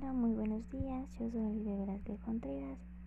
Hola, muy buenos días. Yo soy Olivia Velázquez Contreras